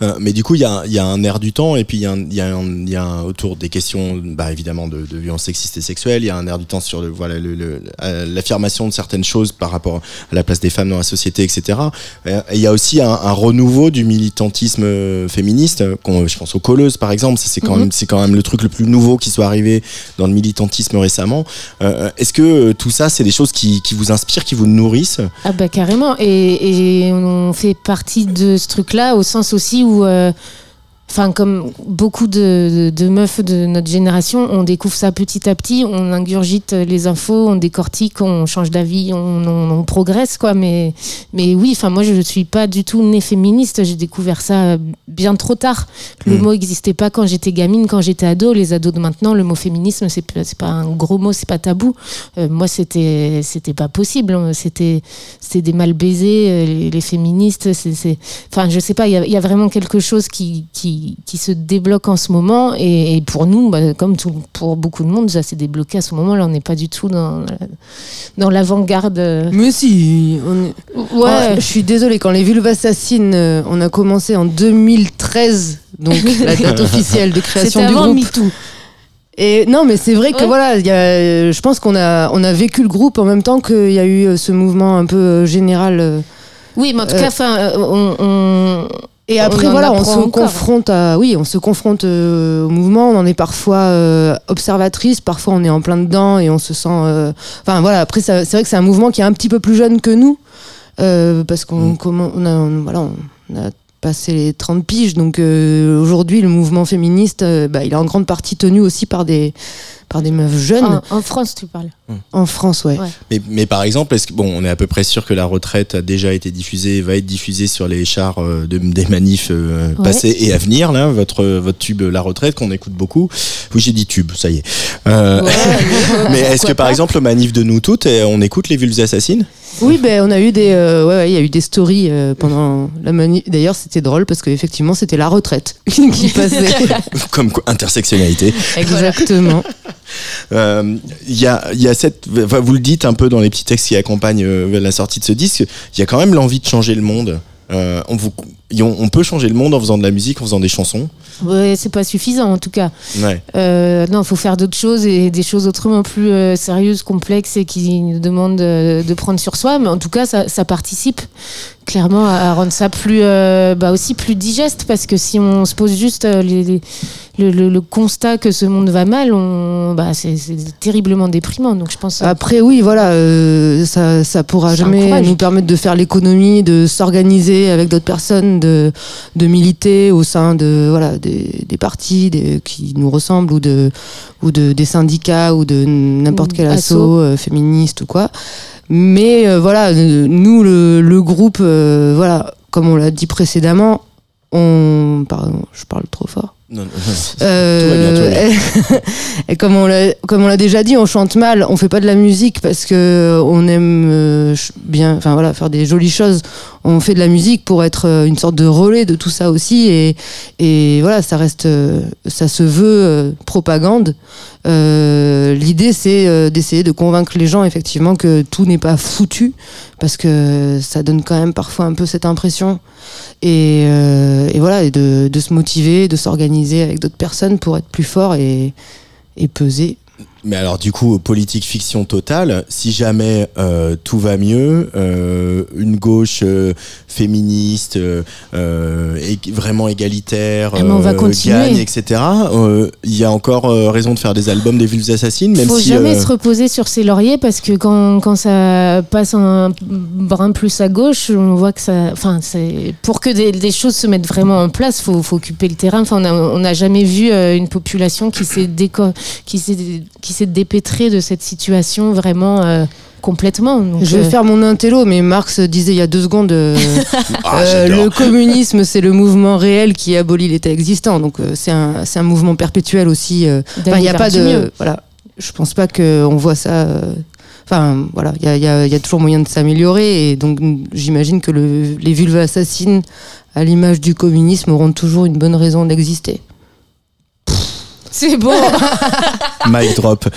Euh, mais du coup, il y a, y a un air du temps, et puis il y a, un- y a, un- y a un- autour des questions, bah, évidemment, de, de violences sexistes et sexuelles. Il y a un air du temps sur le, voilà, le- le- euh, l'affirmation de certaines choses par rapport à la place des femmes dans la société, etc. Euh, Et il y a aussi un, un renouveau du militantisme féministe. Je pense aux colleuses, par exemple. C'est quand, même c'est quand même le truc le plus nouveau qui soit arrivé dans le militantisme récemment. Euh, Est-ce que tout ça, c'est des choses qui, qui vous inspirent, qui vous nourrissent? Ah bah carrément. Et, et on fait partie de ce truc-là au sens aussi où... euh, Enfin, comme beaucoup de, de- de meufs de notre génération, on découvre ça petit à petit, on ingurgite les infos, on décortique, on change d'avis, on, on- on progresse, quoi. Mais, mais oui, enfin, moi, je ne suis pas du tout née féministe. J'ai découvert ça bien trop tard. Le Mm. mot n'existait pas quand j'étais gamine, quand j'étais ado. Les ados de maintenant, le mot féminisme, c'est pas, c'est pas un gros mot, c'est pas tabou. Euh, moi, c'était, c'était pas possible. hein. C'était, c'était des mal baisés, euh, les, les féministes. C'est, Enfin, je sais pas, il y y a vraiment quelque chose qui, qui, qui se débloque en ce moment. Et, et pour nous, bah, comme tout, pour beaucoup de monde, ça s'est débloqué à ce moment-là. On n'est pas du tout dans, dans l'avant-garde. Mais si, on est- Ouais. Ah, je suis désolée, quand les vulves assassines, euh, on a commencé en 2013, donc la date officielle de création du groupe. MeToo. Et non, mais c'est vrai que Ouais. voilà, il y a, euh, je pense qu'on a, on a vécu le groupe en même temps qu'il y a eu euh, ce mouvement un peu général. Oui, mais en tout Euh, cas, enfin, on, on- Et On après, en voilà, on se encore. confronte à, oui, on se confronte euh, au mouvement. On en est parfois euh, observatrice, parfois on est en plein dedans et on se sent. euh, Enfin voilà, après c'est vrai que c'est un mouvement qui est un petit peu plus jeune que nous, euh, parce qu'on Mm. comment- on a, on- voilà, on a passé les 30 piges. Donc euh, aujourd'hui, le mouvement féministe, euh, bah, il est en grande partie tenu aussi par des, par des meufs jeunes. En, en France, tu parles. En France, ouais. Ouais. Mais, mais par exemple, est-ce que bon, on est à peu près sûr que la retraite a déjà été diffusée, va être diffusée sur les chars euh, de, des manifs euh, Ouais. passés et à venir, là, votre votre tube La Retraite qu'on écoute beaucoup. Oui, j'ai dit tube, ça y est. Euh, mais est-ce que par exemple au manif de nous toutes, eh, on écoute les vulves assassines? Oui, ben on a eu des, euh, ouais, ouais, il y a eu des stories euh, pendant la manif. D'ailleurs, c'était drôle parce qu'effectivement, c'était la retraite qui passait. Comme quoi, intersectionnalité. Exactement. Euh, y, a, y a cette, vous le dites un peu dans les petits textes qui accompagnent euh, la sortie de ce disque, il y a quand même l'envie de changer le monde. Euh, on, vous, on, on peut changer le monde en faisant de la musique, en faisant des chansons. Ouais, c'est pas suffisant en tout cas. Ouais. Euh, non, il faut faire d'autres choses et des choses autrement plus euh, sérieuses, complexes et qui nous demandent euh, de prendre sur soi. Mais en tout cas, ça, ça participe clairement à, à rendre ça plus, euh, bah aussi plus digeste parce que si on se pose juste euh, les, les- le, le- le constat que ce monde va mal, on, bah, c'est terriblement déprimant. Donc je pense. Après, oui, voilà, euh, ça, ça pourra jamais nous permettre de faire l'économie, de s'organiser avec d'autres personnes, de, de militer au sein de voilà des, des partis des, qui nous ressemblent ou de ou de des syndicats ou de n'importe quel asso. assaut euh, féministe ou quoi. Mais euh, voilà, euh, nous le, le groupe, euh, voilà, comme on l'a dit précédemment, on pardon, je parle trop fort. Non, non, Euh, et comme on l'a comme on l'a déjà dit, on chante mal, on fait pas de la musique parce que on aime euh, bien, enfin voilà, faire des jolies choses. On fait de la musique pour être euh, une sorte de relais de tout ça aussi, et, et voilà, ça reste, euh, ça se veut euh, propagande. Euh, L'idée, c'est euh, d'essayer de convaincre les gens effectivement que tout n'est pas foutu, parce que ça donne quand même parfois un peu cette impression. Et, euh, et voilà, et de, de se motiver, de s'organiser avec d'autres personnes pour être plus fort et, peser. Mais alors du coup, politique fiction totale, si jamais euh, tout va mieux, euh, une gauche euh, féministe, euh, vraiment égalitaire, Ah, mais on va euh, continuer. gagne, etc., il y a encore raison de faire des albums des vulves assassines, même faut si... jamais se reposer sur ses lauriers parce que quand, quand ça passe un brin plus à gauche, on voit que ça. Enfin, c'est pour que des, des choses se mettent vraiment en place, faut, faut occuper le terrain. Enfin, on n'a jamais vu une population qui s'est déco- qui s'est qui s'est dépêtrée de cette situation vraiment euh, complètement. Donc, Je vais euh, faire mon intello, mais Marx disait il y a deux secondes euh, ah, euh, j'adore. le communisme, c'est le mouvement réel qui abolit l'état existant. Donc euh, c'est un, c'est un mouvement perpétuel aussi. euh, il n'y a pas de. mieux. Voilà. Je pense pas qu'on voit ça. euh, Enfin, voilà, il y a, y y toujours moyen de s'améliorer. Et donc, j'imagine que le- les vulves assassines, à l'image du communisme, auront toujours une bonne raison d'exister. C'est bon. Mic drop.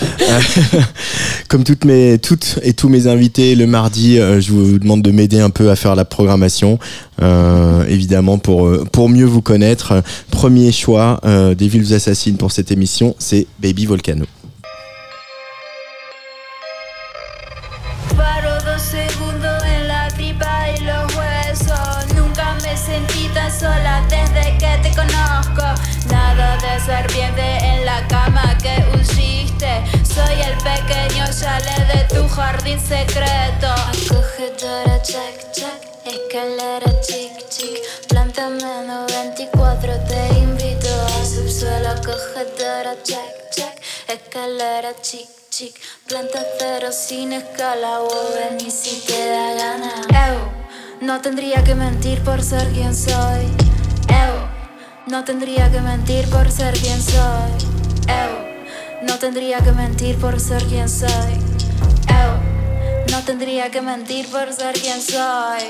Comme toutes mes, et tous mes invités le mardi, euh, je vous demande de m'aider un peu à faire la programmation, euh, évidemment pour euh, pour mieux vous connaître. Premier choix des villes assassines pour cette émission, c'est Baby Volcano. Jardín secreto. Acogedora, check, check. Escalera, chic, chic. Planta menos 24, te invito a subsuelo. Acogedora, check, check. Escalera, chic, chic. Planta cero sin escala. O ven y si te da gana. Ew, no tendría que mentir por ser quien soy. Ew, no tendría que mentir por ser quien soy. Ew, no tendría que mentir por ser quien soy. Tendría que mentir por ser quien soy.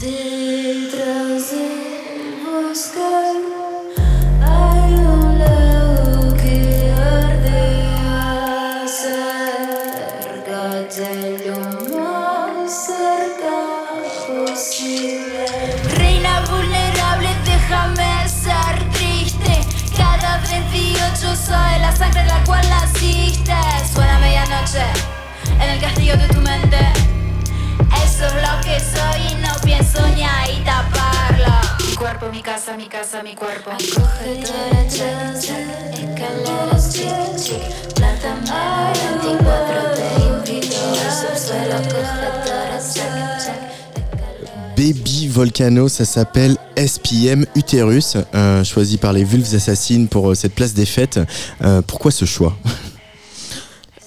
Detrás bosque sangre la cual naciste. Suena medianoche en el castillo de tu mente. Eso es lo que soy y no pienso ni ahí taparla. cuerpo, mi casa, mi casa, mi cuerpo. Acogedora, check, check, escaleras, chic, chic, planta Mara 24, te invito subsuelo, acogedora. Baby Volcano, ça s'appelle SPM Uterus, euh, choisi par les Vulves Assassines pour euh, cette place des fêtes. Euh, pourquoi ce choix?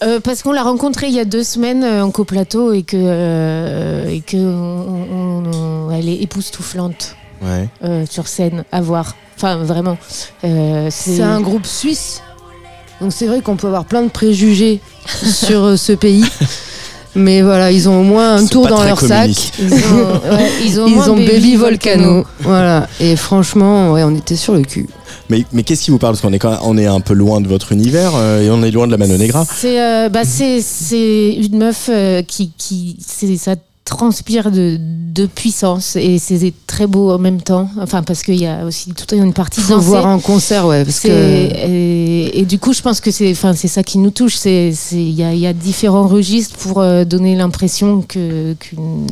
Euh, parce qu'on l'a rencontrée il y a deux semaines euh, en coplateau et que, euh, et que on- on- on- elle est époustouflante Ouais. euh, sur scène à voir. Enfin, vraiment. Euh, C'est un groupe suisse. Donc c'est vrai qu'on peut avoir plein de préjugés sur ce pays. Mais voilà, ils ont au moins un tour dans leur communiste. sac. Ils ont, ouais, ils ont, Ils ont Baby Volcano. Voilà. Et franchement, ouais, on était sur le cul. Mais, mais qu'est-ce qui vous parle? Parce qu'on est, quand même- on est un peu loin de votre univers euh, et on est loin de la Mano Negra. C'est euh, bah, c'est c'est une meuf euh, qui qui c'est ça transpire de, de puissance et c'est très beau en même temps. Enfin parce qu'il y a aussi toute une partie Faut voir en concert, ouais, parce C'est- que et, et du coup, je pense que c'est, enfin, ça qui nous touche. Il y a, y a différents registres pour euh, donner l'impression qu'une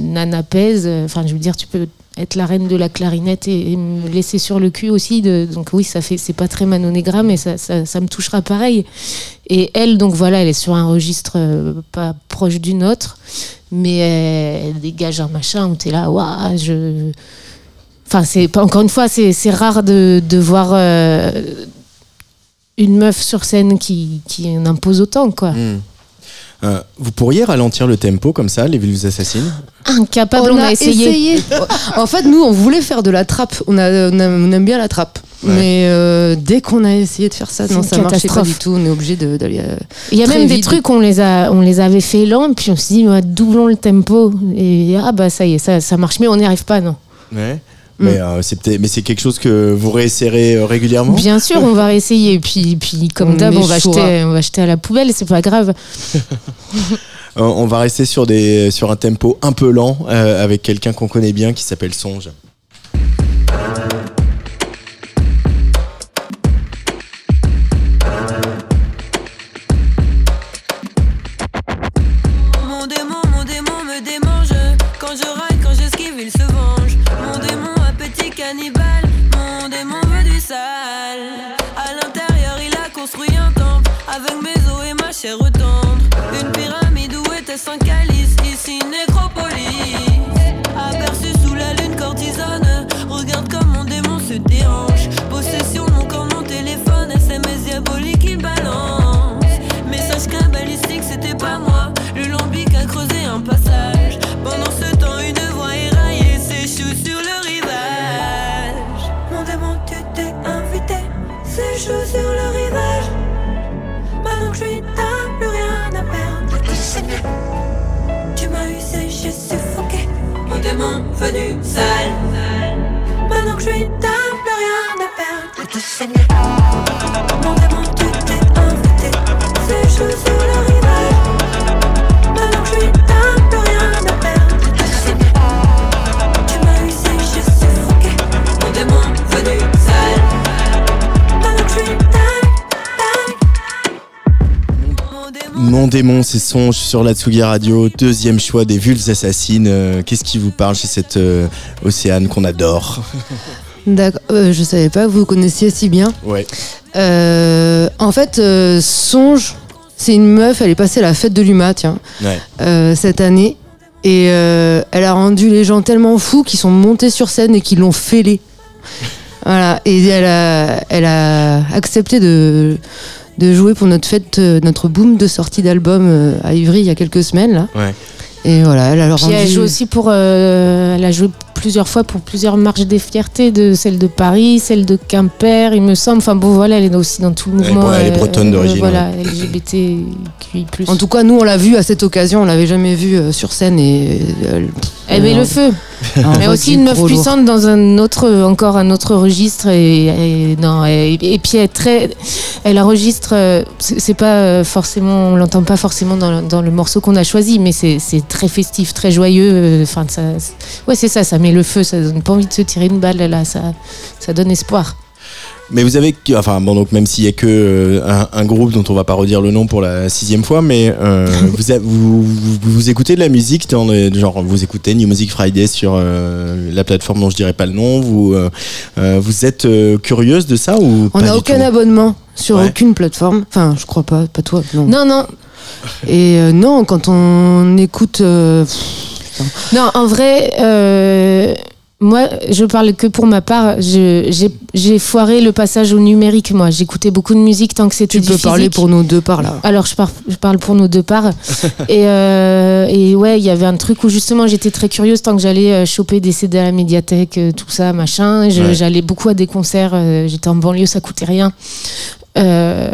nana pèse. Enfin, je veux dire, tu peux être la reine de la clarinette et, me laisser sur le cul aussi. De, donc oui, ça fait, c'est pas très Manon Negra, mais ça, me touchera pareil. Et elle, donc voilà, elle est sur un registre euh, pas proche du nôtre, mais elle, dégage un machin où t'es là, waouh, je. Enfin, encore une fois, c'est c'est rare de, de voir euh, une meuf sur scène qui, qui en impose autant, quoi. Hmm. Euh, vous pourriez ralentir le tempo comme ça, les Vulves Assassines Incapable, on, a, essayé. en fait, nous, on voulait faire de la trappe. On, a, on, a- on aime bien la trappe. Ouais. Mais euh, dès qu'on a essayé de faire ça, non, ça marchait pas du tout. On est obligé de- d'aller. euh, Il y a même des trucs, on les, a, on les avait fait lents, puis on s'est dit, doublons le tempo. Et ah, bah ça y est, ça, ça marche, mais on n'y arrive pas, non. Ouais. Mais euh, c'est peut-être- mais c'est quelque chose que vous réessayerez euh, régulièrement? Bien sûr, on va réessayer. Puis, puis comme d'hab, on, va jeter- on va jeter à la poubelle, c'est pas grave. Euh, On va rester sur, des, sur un tempo un peu lent euh, avec quelqu'un qu'on connaît bien qui s'appelle Songe. Sur la Tsugi Radio, deuxième choix des Vulves Assassines. Euh, Qu'est-ce qui vous parle chez cette euh, Océane qu'on adore? D'accord. Euh, je savais pas que vous connaissiez si bien. Ouais. Euh, en fait, Songe, c'est une meuf. Elle est passée à la fête de l'UMA, tiens, Ouais. cette année. Et elle a rendu les gens tellement fous qu'ils sont montés sur scène et qu'ils l'ont fêlé. Voilà. Et elle a, elle a accepté de, de jouer pour notre fête, euh, notre boom de sortie d'album euh, à Ivry il y a quelques semaines là. Et voilà, elle a Puis rendu. elle joue aussi pour. euh, elle a joué plusieurs fois pour plusieurs marches des fiertés, de celle de Paris, celle de Quimper, il me semble. Enfin bon, voilà, elle est aussi dans tout le est mouvement. bre- elle est euh, bretonne d'origine, Voilà, LGBTQI. En tout cas, nous, on l'a vue à cette occasion. On l'avait jamais vue euh, sur scène et elle. Elle met le feu. a Mais aussi une meuf lourd. puissante dans un autre, encore un autre registre. Et, et- non, et, et puis elle est très, elle enregistre. euh, C'est c'est pas euh, forcément, on l'entend pas forcément dans, le- dans le morceau qu'on a choisi, mais c'est c'est très festif, très joyeux. euh, Enfin, ça, ouais, c'est ça, ça met le feu. Ça donne pas envie de se tirer une balle là. Ça, ça donne espoir. Mais vous avez, enfin bon donc même s'il y a que euh, un, un groupe dont on va pas redire le nom pour la sixième fois, mais euh, vous, vous, vous vous écoutez de la musique dans le genre vous écoutez New Music Friday sur euh, la plateforme dont je dirais pas le nom. Vous vous êtes euh, curieuse de ça ou On n'a aucun tout? abonnement sur Ouais. aucune plateforme. Enfin, je crois pas, pas toi. Non. Non, non, Et euh, non, quand on écoute. euh, non, en vrai, euh, moi, je parle que pour ma part. J'ai foiré le passage au numérique, moi. J'écoutais beaucoup de musique tant que c'était tu peux parler pour nos deux parts là. Alors je, par- je parle pour nos deux parts. et, et ouais, il y avait un truc où justement j'étais très curieuse tant que j'allais choper des CD à la médiathèque, tout ça, machin. Ouais. J'allais beaucoup à des concerts, j'étais en banlieue, ça coûtait rien. Euh,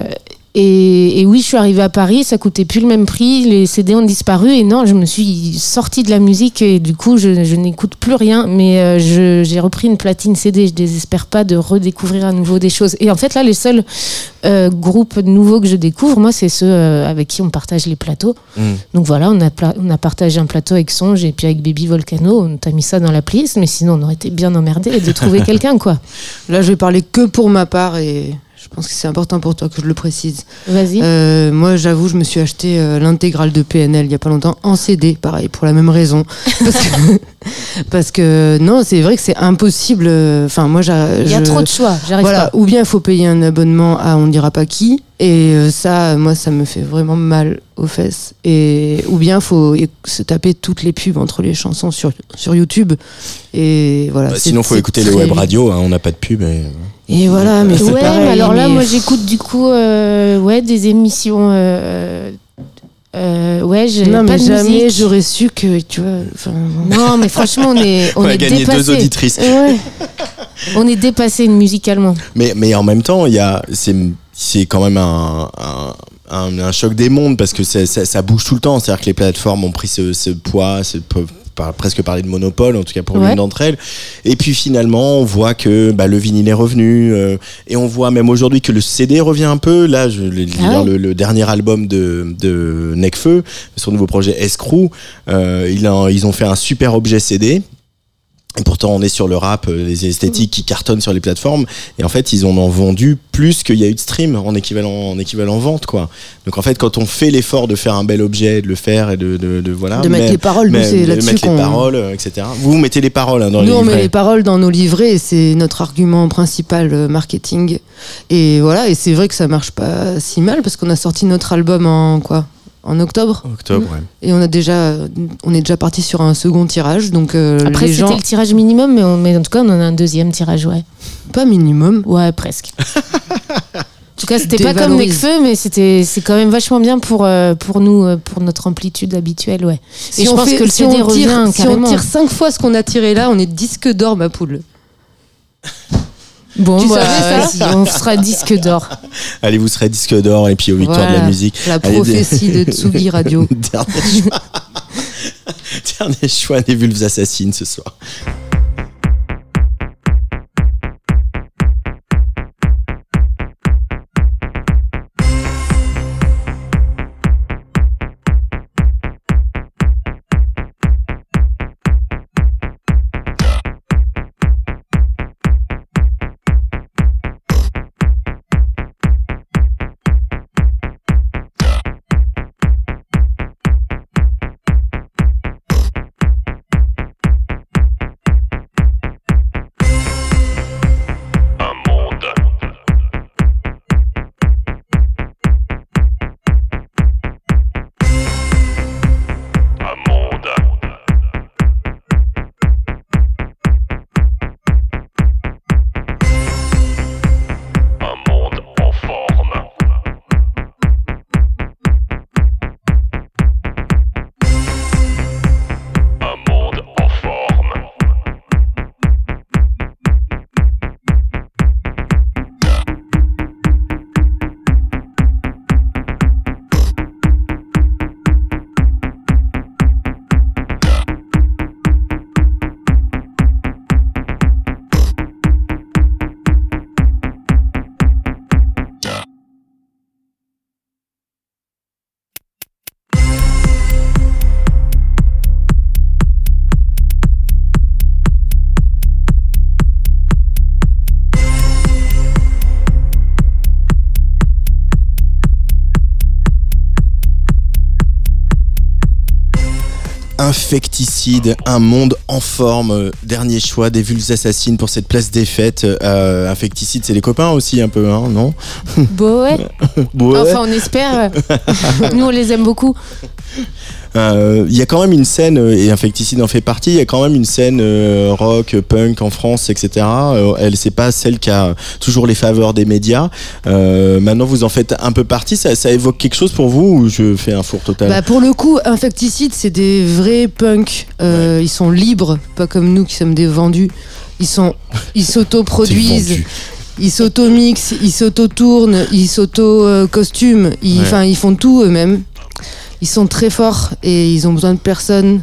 et, et oui, je suis arrivée à Paris, ça coûtait plus le même prix, les CD ont disparu et non, je me suis sortie de la musique et du coup je, je n'écoute plus rien, mais euh, j'ai repris une platine CD, je désespère pas de redécouvrir à nouveau des choses. Et en fait là, les seuls euh, groupes nouveaux que je découvre, moi, c'est ceux euh, avec qui on partage les plateaux. Mm. Donc voilà, on a, pla- on a partagé un plateau avec Songe et puis avec Baby Volcano, on t'a mis ça dans la playlist, mais sinon on aurait été bien emmerdé de trouver quelqu'un, quoi. Là, je vais parler que pour ma part et pense que c'est important pour toi que je le précise. Vas-y. Euh, moi, j'avoue, je me suis acheté euh, l'intégrale de PNL il y a pas longtemps en CD, pareil, pour la même raison. Parce que, parce que non, c'est vrai que c'est impossible. euh, Enfin, moi, Il y a je- trop de choix, j'arrive Voilà, pas. ou bien il faut payer un abonnement à on ne dira pas qui, et euh, ça, moi, ça me fait vraiment mal aux fesses. Et ou bien il faut se taper toutes les pubs entre les chansons sur, sur YouTube. Et voilà. Bah, Sinon faut écouter les web radios. hein, on n'a pas de pub. Et... Et voilà, mais c'est Ouais, pareil, mais alors là, mais- moi, j'écoute du coup, euh, ouais, des émissions. euh, euh, ouais, j'ai Non, pas mais de jamais musique. j'aurais su que, tu vois. Non, mais franchement, on est, on On a est gagné dépassé. deux auditrices. Ouais. On est dépassé musicalement. Mais, mais en même temps, il y a, c'est, c'est quand même un, un, un, un choc des mondes parce que ça, ça bouge tout le temps. C'est-à-dire que les plateformes ont pris ce, ce poids, ce, par- presque parler de monopole, en tout cas pour Ouais. l'une d'entre elles. Et puis finalement, on voit que bah, le vinyle est revenu. euh, et on voit même aujourd'hui que le CD revient un peu. Là, je Ah lire ouais. le, le dernier album de, de Necfeu, son nouveau projet Escrew. Euh, il a- ils ont fait un super objet CD. Et pourtant, on est sur le rap, euh, les esthétiques qui cartonnent sur les plateformes. Et en fait, ils en ont vendu plus qu'il y a eu de stream en équivalent, en équivalent vente, quoi. Donc en fait, quand on fait l'effort de faire un bel objet, de le faire et de, de, de- voilà. De mettre mais- les paroles, nous, mais- c'est de là-dessus mettre les paroles, etc. Vous mettez les paroles hein, dans Nous, les on met livrets. les paroles dans nos livrets et c'est notre argument principal euh, marketing. Et voilà, et c'est vrai que ça marche pas si mal parce qu'on a sorti notre album en quoi? En octobre Octobre, ouais. Et on a déjà, on est déjà parti sur un second tirage, donc euh, Après, les c'était gens le tirage minimum, mais, on- mais en tout cas, on en a un deuxième tirage, ouais. pas minimum. Ouais, presque. En tout cas, c'était pas comme. Necfeu, mais c'était c'est quand même vachement bien pour euh, pour nous, euh, pour notre amplitude habituelle, ouais. Si Et je on pense fait- que le si CD on tire, revient si on tire cinq fois ce qu'on a tiré là, on est disque d'or, ma poule. Bon, Tu bah, savais ça vas-y, on sera disque d'or. Allez, vous serez disque d'or et puis aux victoires de la musique. La Allez, prophétie de Tsugi Radio. Dernier choix. Dernier choix des vulves assassines ce soir. Infecticide, un monde en forme. euh, Dernier choix des Vulves Assassines pour cette place des fêtes. Euh, Infecticide, c'est les copains aussi un peu, hein, non Bon. Ouais. Enfin, on espère. Nous, on les aime beaucoup. Euh, Il y a quand même une scène, euh, et Infecticide en fait partie, il y a quand même une scène euh, rock, punk en France, etc. Elle, c'est pas celle qui a toujours les faveurs des médias. Euh, maintenant, vous en faites un peu partie. Ça, ça évoque quelque chose pour vous ou je fais un four total Bah pour le coup, Infecticide, c'est des vrais punks. Euh, Ils sont libres, pas comme nous qui sommes des vendus. Ils sont, ils s'auto-produisent, ils s'auto-mixent, ils s'auto-tournent, ils s'auto-costument. Ils, Ouais. enfin, ils font tout eux-mêmes. Ils sont très forts et ils ont besoin de personne.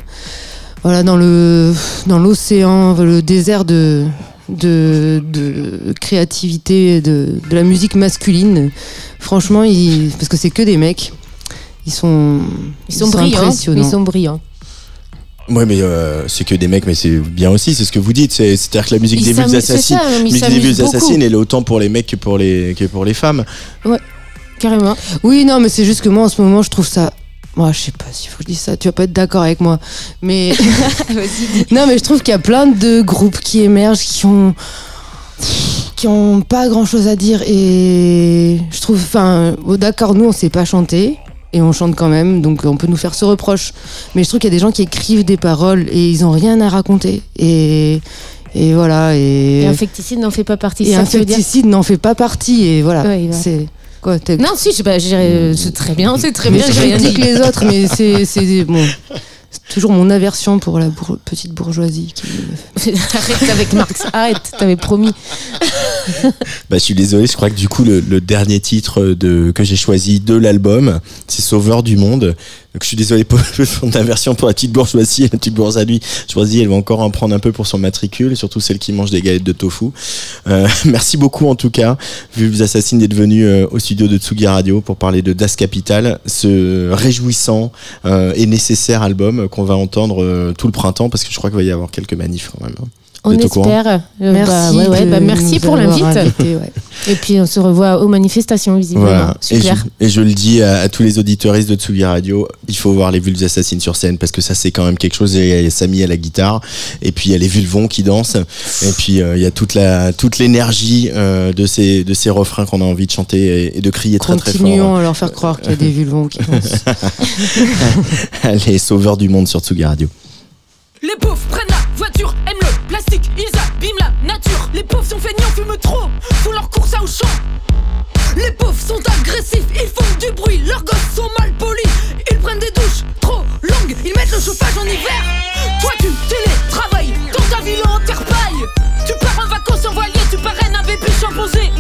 Voilà, dans le, dans l'océan, le désert de, de, de créativité, de, de la musique masculine. Franchement, ils, parce que c'est que des mecs. Ils sont, Ils sont brillants. impressionnants. Ils sont brillants. Ouais, mais euh, c'est que des mecs, mais c'est bien aussi, c'est ce que vous dites. C'est- C'est-à-dire que la musique Ils des c'est Assassines, ça, ils musique des. Assassines, elle est autant pour les mecs que pour les, que pour les femmes. Carrément. Oui, non, mais c'est juste que moi, en ce moment, je trouve ça. Moi, je sais pas s'il faut que je dise ça. Tu vas pas être d'accord avec moi, mais non, mais je trouve qu'il y a plein de groupes qui émergent, qui ont qui ont pas grand chose à dire et je trouve. Enfin, bon, d'accord, nous, on sait pas chanter. Et on chante quand même, donc on peut nous faire ce reproche. Mais je trouve qu'il y a des gens qui écrivent des paroles et ils ont rien à raconter. Et, et voilà. Et, Et Infecticide n'en fait pas partie. et ça Infecticide n'en fait pas partie. Et voilà. Ouais. C'est quoi Non, si, je j'ai- c'est très bien, c'est très mais bien. je j'ai rien dit. critique les autres, mais c'est c'est- bon. C'est toujours mon aversion pour la bour- petite bourgeoisie. Qui... Arrête avec Marx, arrête, t'avais promis. Bah, je suis désolé, je crois que du coup, le, le dernier titre de, que j'ai choisi de l'album, c'est Sauveur du Monde. Je suis désolé pour, ta version pour la petite bourgeoisie. La petite bourgeoisie, bourgeoisie, elle va encore en prendre un peu pour son matricule, surtout celle qui mange des galettes de tofu. Euh, merci beaucoup, en tout cas, Vulves Assassines, d'être venu euh, au studio de Tsugi Radio pour parler de Das Capital, ce réjouissant euh, et nécessaire album qu'on va entendre tout le printemps, parce que je crois qu'il va y avoir quelques manifs quand même. On espère. Euh, Merci, bah, ouais, ouais, de bah, merci pour l'invite. ouais. Et puis on se revoit aux manifestations, visiblement. Voilà. Et je, Super. et je le dis à, à tous les auditeuristes de Tsugi Radio, il faut voir les Vulves Assassines sur scène parce que ça c'est quand même quelque chose. Il y a Samy à la guitare et puis il y a les Vulvons qui dansent et puis euh, il y a toute la toute l'énergie euh, de ces de ces refrains qu'on a envie de chanter et, et de crier très très Continuons fort. à leur faire croire qu'il y a des vulvons qui dansent. les sauveurs du monde sur Tsugi Radio. Les pauvres prennent la voiture, Les pauvres sont feignants, fument trop, font leur course à Auchan. Les pauvres sont agressifs, ils font du bruit, leurs gosses sont mal polis. Ils prennent des douches trop longues, ils mettent le chauffage en hiver. Toi tu télétravailles dans ta ville en terre paille. Tu pars en vacances en voilier, tu parraines un bébé chimpanzé.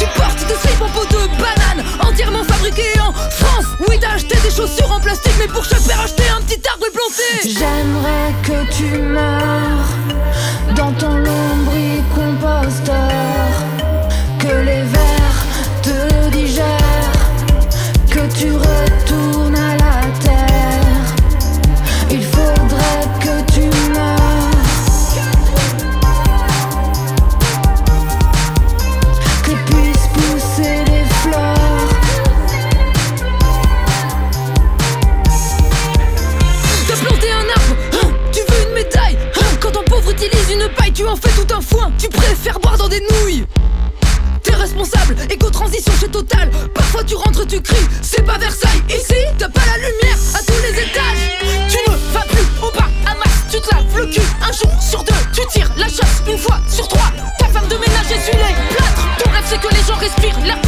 Tu portes des slips en peau de banane, entièrement fabriqués en France. Oui, t'as acheté des chaussures en plastique, mais pour chaque paire, acheter un petit arbre planté. J'aimerais que tu meurs dans ton lombricomposteur, que une paille, tu en fais tout un foin Tu préfères boire dans des nouilles. T'es responsable, éco-transition chez Total. Parfois tu rentres, tu cries, c'est pas Versailles. Ici, t'as pas la lumière à tous les étages. Tu ne vas plus au bar à masse, tu te laves le cul Un jour sur deux, tu tires la chasse une fois sur trois. Ta femme de ménage essuie les plâtres. Ton rêve c'est que les gens respirent l'air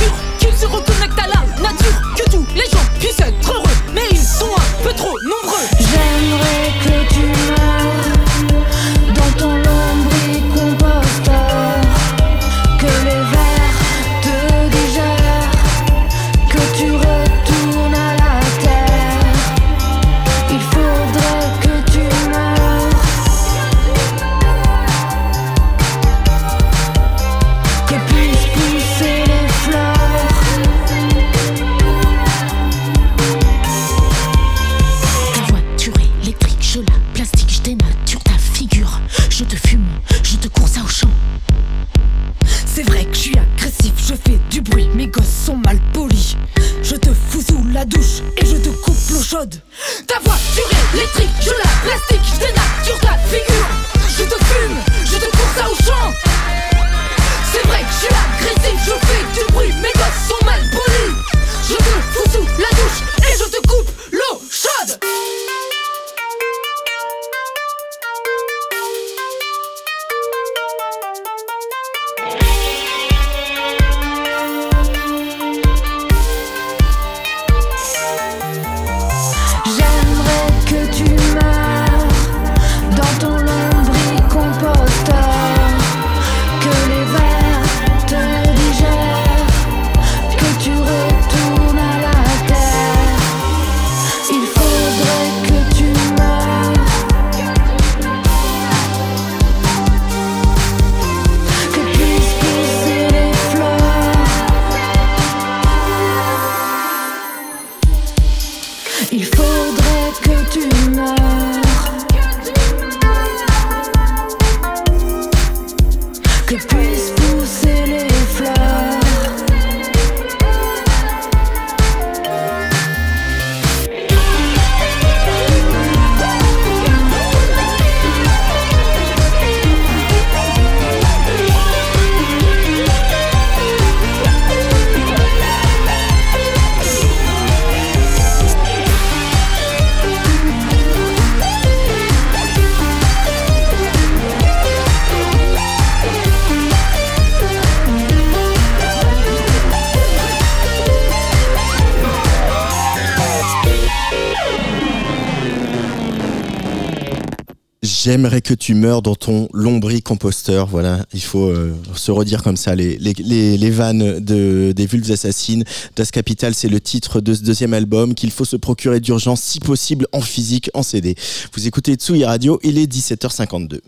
J'aimerais que tu meurs dans ton lombricomposteur. Voilà, il faut euh, se redire comme ça les, vannes de, des Vulves Assassines. Das Capital, c'est le titre de ce deuxième album qu'il faut se procurer d'urgence, si possible en physique, en CD. Vous écoutez Tsugi Radio, il est 17h52.